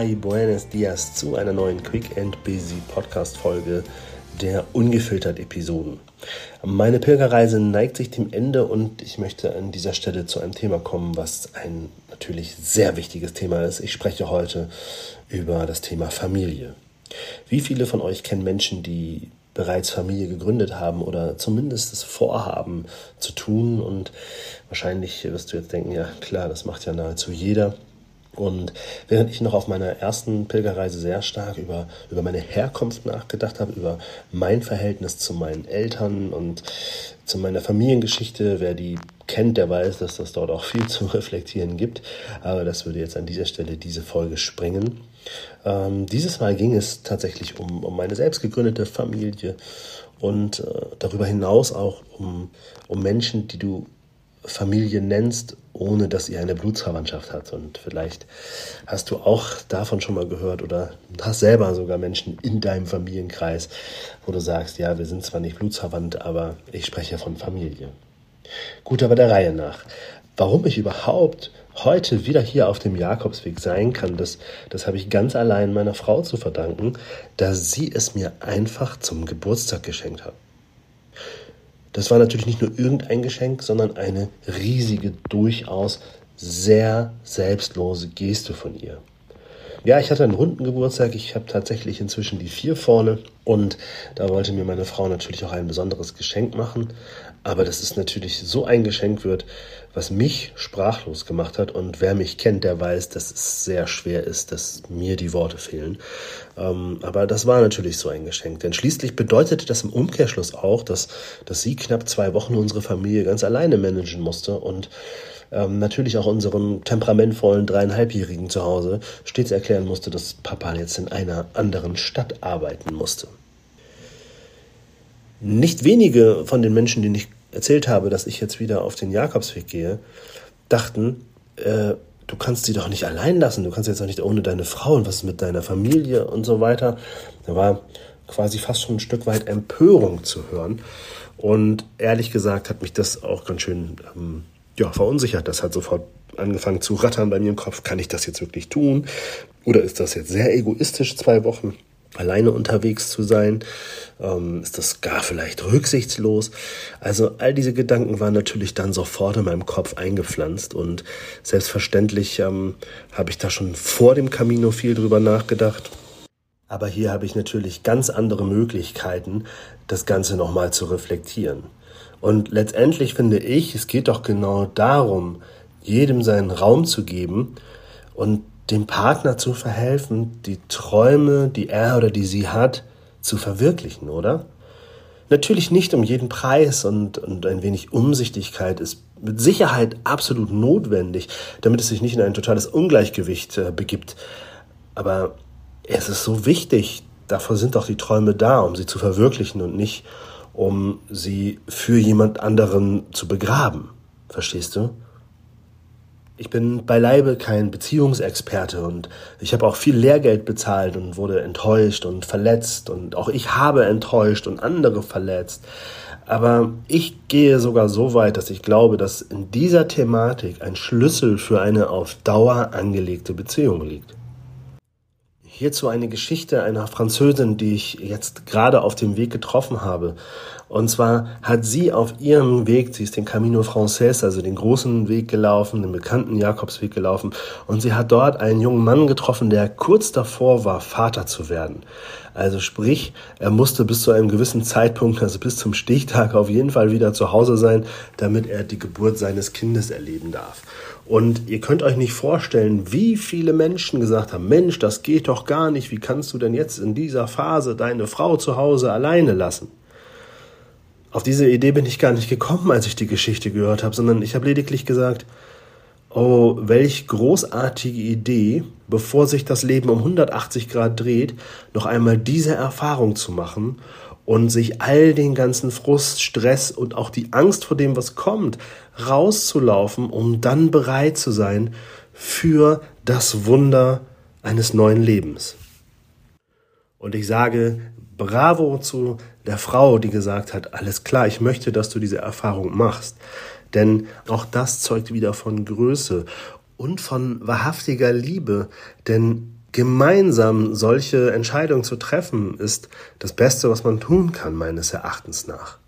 Y buenos dias zu einer neuen Quick and Busy Podcast Folge der ungefiltert Episoden. Meine Pilgerreise neigt sich dem Ende und ich möchte an dieser Stelle zu einem Thema kommen, was ein natürlich sehr wichtiges Thema ist. Ich spreche heute über das Thema Familie. Wie viele von euch kennen Menschen, die bereits Familie gegründet haben oder zumindest das Vorhaben zu tun. Und wahrscheinlich wirst du jetzt denken, ja klar, das macht ja nahezu jeder. Und während ich noch auf meiner ersten Pilgerreise sehr stark über, über meine Herkunft nachgedacht habe, über mein Verhältnis zu meinen Eltern und zu meiner Familiengeschichte, wer die kennt, der weiß, dass das dort auch viel zu reflektieren gibt. Aber das würde jetzt an dieser Stelle diese Folge sprengen. Ähm, dieses Mal ging es tatsächlich um, um meine selbst gegründete Familie und äh, darüber hinaus auch um, um Menschen, die du Familie nennst, ohne dass ihr eine Blutsverwandtschaft hat. Und vielleicht hast du auch davon schon mal gehört oder hast selber sogar Menschen in deinem Familienkreis, wo du sagst, ja, wir sind zwar nicht blutsverwandt, aber ich spreche von Familie. Gut, aber der Reihe nach. Warum ich überhaupt heute wieder hier auf dem Jakobsweg sein kann, das, das habe ich ganz allein meiner Frau zu verdanken, da sie es mir einfach zum Geburtstag geschenkt hat. Das war natürlich nicht nur irgendein Geschenk, sondern eine riesige, durchaus sehr selbstlose Geste von ihr. Ja, ich hatte einen runden Geburtstag. Ich habe tatsächlich inzwischen die vier vorne. Und da wollte mir meine Frau natürlich auch ein besonderes Geschenk machen. Aber dass es natürlich so ein Geschenk wird, was mich sprachlos gemacht hat. Und wer mich kennt, der weiß, dass es sehr schwer ist, dass mir die Worte fehlen. Ähm, aber das war natürlich so ein Geschenk. Denn schließlich bedeutete das im Umkehrschluss auch, dass, dass sie knapp zwei Wochen unsere Familie ganz alleine managen musste und ähm, natürlich auch unserem temperamentvollen dreieinhalbjährigen zu Hause stets erklären musste, dass Papa jetzt in einer anderen Stadt arbeiten musste. Nicht wenige von den Menschen, denen ich erzählt habe, dass ich jetzt wieder auf den Jakobsweg gehe, dachten, äh, du kannst sie doch nicht allein lassen, du kannst jetzt auch nicht ohne deine Frau und was ist mit deiner Familie und so weiter. Da war quasi fast schon ein Stück weit Empörung zu hören. Und ehrlich gesagt hat mich das auch ganz schön ähm, ja, verunsichert. Das hat sofort angefangen zu rattern bei mir im Kopf. Kann ich das jetzt wirklich tun? Oder ist das jetzt sehr egoistisch, zwei Wochen alleine unterwegs zu sein? Ähm, ist das gar vielleicht rücksichtslos? Also all diese Gedanken waren natürlich dann sofort in meinem Kopf eingepflanzt und selbstverständlich ähm, habe ich da schon vor dem Camino viel drüber nachgedacht. Aber hier habe ich natürlich ganz andere Möglichkeiten, das Ganze nochmal zu reflektieren. Und letztendlich finde ich, es geht doch genau darum, jedem seinen Raum zu geben und dem Partner zu verhelfen, die Träume, die er oder die sie hat, zu verwirklichen, oder? Natürlich nicht um jeden Preis und, und ein wenig Umsichtigkeit ist mit Sicherheit absolut notwendig, damit es sich nicht in ein totales Ungleichgewicht äh, begibt. Aber es ist so wichtig, dafür sind doch die Träume da, um sie zu verwirklichen und nicht um sie für jemand anderen zu begraben. Verstehst du? Ich bin beileibe kein Beziehungsexperte und ich habe auch viel Lehrgeld bezahlt und wurde enttäuscht und verletzt und auch ich habe enttäuscht und andere verletzt. Aber ich gehe sogar so weit, dass ich glaube, dass in dieser Thematik ein Schlüssel für eine auf Dauer angelegte Beziehung liegt. Hierzu eine Geschichte einer Französin, die ich jetzt gerade auf dem Weg getroffen habe. Und zwar hat sie auf ihrem Weg, sie ist den Camino Frances, also den großen Weg gelaufen, den bekannten Jakobsweg gelaufen, und sie hat dort einen jungen Mann getroffen, der kurz davor war, Vater zu werden. Also sprich, er musste bis zu einem gewissen Zeitpunkt, also bis zum Stichtag auf jeden Fall wieder zu Hause sein, damit er die Geburt seines Kindes erleben darf. Und ihr könnt euch nicht vorstellen, wie viele Menschen gesagt haben, Mensch, das geht doch gar nicht, wie kannst du denn jetzt in dieser Phase deine Frau zu Hause alleine lassen? Auf diese Idee bin ich gar nicht gekommen, als ich die Geschichte gehört habe, sondern ich habe lediglich gesagt, oh, welch großartige Idee, bevor sich das Leben um 180 Grad dreht, noch einmal diese Erfahrung zu machen und sich all den ganzen Frust, Stress und auch die Angst vor dem, was kommt, rauszulaufen, um dann bereit zu sein für das Wunder eines neuen Lebens. Und ich sage Bravo zu der Frau, die gesagt hat, alles klar, ich möchte, dass du diese Erfahrung machst. Denn auch das zeugt wieder von Größe und von wahrhaftiger Liebe. Denn gemeinsam solche Entscheidungen zu treffen, ist das Beste, was man tun kann, meines Erachtens nach.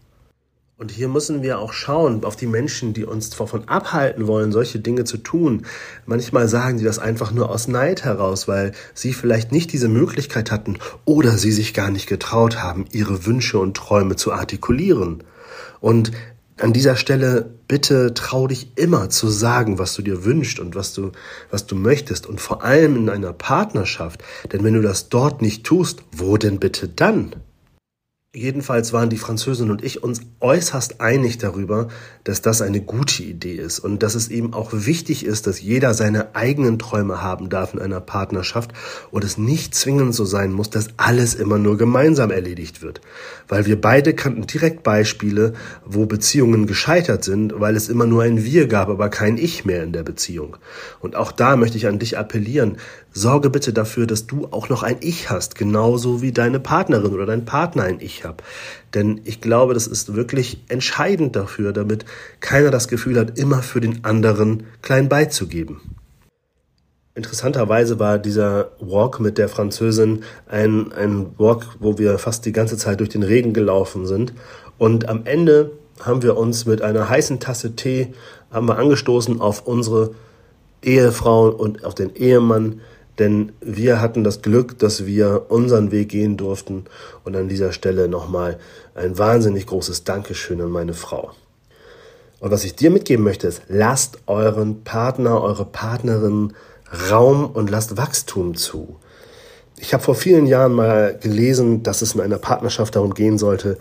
Und hier müssen wir auch schauen auf die Menschen, die uns davon abhalten wollen, solche Dinge zu tun. Manchmal sagen sie das einfach nur aus Neid heraus, weil sie vielleicht nicht diese Möglichkeit hatten oder sie sich gar nicht getraut haben, ihre Wünsche und Träume zu artikulieren. Und an dieser Stelle bitte trau dich immer zu sagen, was du dir wünschst und was du, was du möchtest und vor allem in einer Partnerschaft. Denn wenn du das dort nicht tust, wo denn bitte dann? Jedenfalls waren die Französin und ich uns äußerst einig darüber, dass das eine gute Idee ist und dass es eben auch wichtig ist, dass jeder seine eigenen Träume haben darf in einer Partnerschaft und es nicht zwingend so sein muss, dass alles immer nur gemeinsam erledigt wird. Weil wir beide kannten direkt Beispiele, wo Beziehungen gescheitert sind, weil es immer nur ein Wir gab, aber kein Ich mehr in der Beziehung. Und auch da möchte ich an dich appellieren, sorge bitte dafür, dass du auch noch ein Ich hast, genauso wie deine Partnerin oder dein Partner ein Ich habe. Denn ich glaube, das ist wirklich entscheidend dafür, damit keiner das Gefühl hat, immer für den anderen klein beizugeben. Interessanterweise war dieser Walk mit der Französin ein, ein Walk, wo wir fast die ganze Zeit durch den Regen gelaufen sind. Und am Ende haben wir uns mit einer heißen Tasse Tee haben wir angestoßen auf unsere Ehefrau und auf den Ehemann, denn wir hatten das Glück, dass wir unseren Weg gehen durften. Und an dieser Stelle nochmal ein wahnsinnig großes Dankeschön an meine Frau. Und was ich dir mitgeben möchte, ist, lasst euren Partner, eure Partnerin Raum und lasst Wachstum zu. Ich habe vor vielen Jahren mal gelesen, dass es in einer Partnerschaft darum gehen sollte,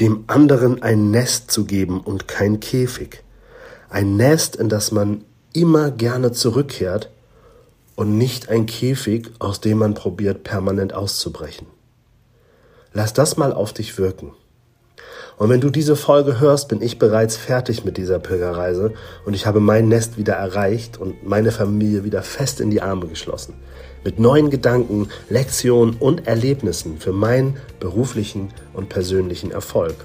dem anderen ein Nest zu geben und kein Käfig. Ein Nest, in das man immer gerne zurückkehrt und nicht ein Käfig, aus dem man probiert, permanent auszubrechen. Lass das mal auf dich wirken. Und wenn du diese Folge hörst, bin ich bereits fertig mit dieser Pilgerreise und ich habe mein Nest wieder erreicht und meine Familie wieder fest in die Arme geschlossen. Mit neuen Gedanken, Lektionen und Erlebnissen für meinen beruflichen und persönlichen Erfolg.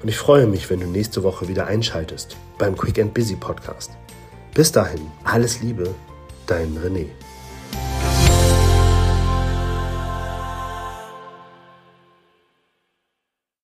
Und ich freue mich, wenn du nächste Woche wieder einschaltest beim Quick and Busy Podcast. Bis dahin, alles Liebe, dein René.